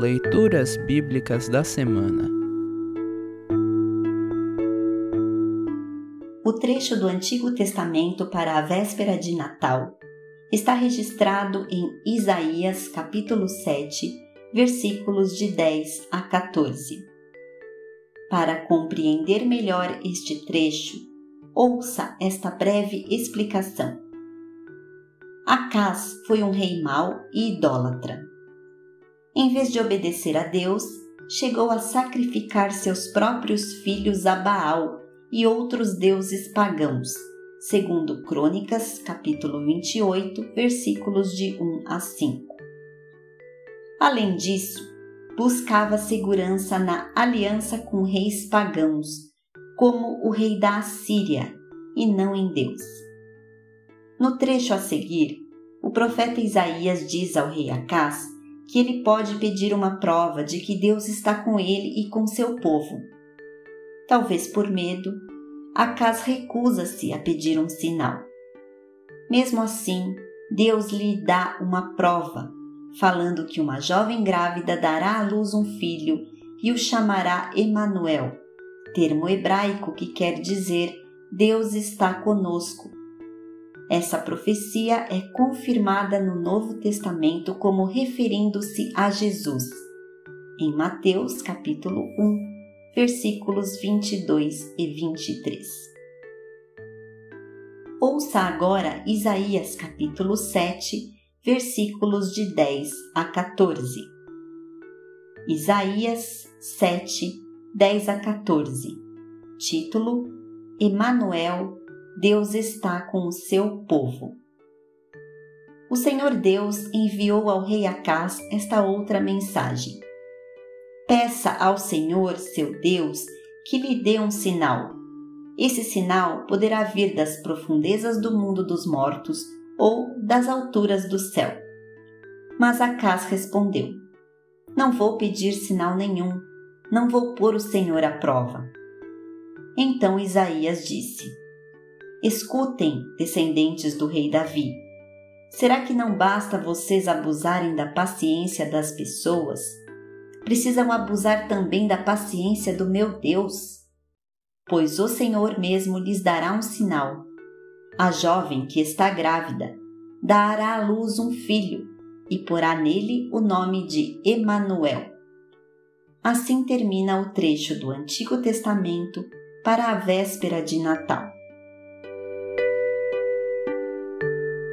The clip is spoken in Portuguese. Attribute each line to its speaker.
Speaker 1: Leituras Bíblicas da Semana
Speaker 2: O trecho do Antigo Testamento para a véspera de Natal está registrado em Isaías capítulo 7, versículos de 10 a 14. Para compreender melhor este trecho, ouça esta breve explicação. Acás foi um rei mau e idólatra em vez de obedecer a Deus, chegou a sacrificar seus próprios filhos a Baal e outros deuses pagãos, segundo Crônicas, capítulo 28, versículos de 1 a 5. Além disso, buscava segurança na aliança com reis pagãos, como o rei da Assíria, e não em Deus. No trecho a seguir, o profeta Isaías diz ao rei Acás que ele pode pedir uma prova de que Deus está com ele e com seu povo. Talvez por medo, Acas recusa-se a pedir um sinal. Mesmo assim, Deus lhe dá uma prova, falando que uma jovem grávida dará à luz um filho e o chamará Emanuel, termo hebraico que quer dizer Deus está conosco essa profecia é confirmada no Novo Testamento como referindo-se a Jesus. Em Mateus capítulo 1, versículos 22 e 23. Ouça agora Isaías capítulo 7, versículos de 10 a 14. Isaías 7, 10 a 14. Título: Emanuel Deus está com o seu povo. O Senhor Deus enviou ao rei Acás esta outra mensagem: Peça ao Senhor, seu Deus, que lhe dê um sinal. Esse sinal poderá vir das profundezas do mundo dos mortos ou das alturas do céu. Mas Acás respondeu: Não vou pedir sinal nenhum, não vou pôr o Senhor à prova. Então Isaías disse: Escutem, descendentes do rei Davi. Será que não basta vocês abusarem da paciência das pessoas? Precisam abusar também da paciência do meu Deus? Pois o Senhor mesmo lhes dará um sinal. A jovem que está grávida dará à luz um filho e porá nele o nome de Emanuel. Assim termina o trecho do Antigo Testamento para a véspera de Natal.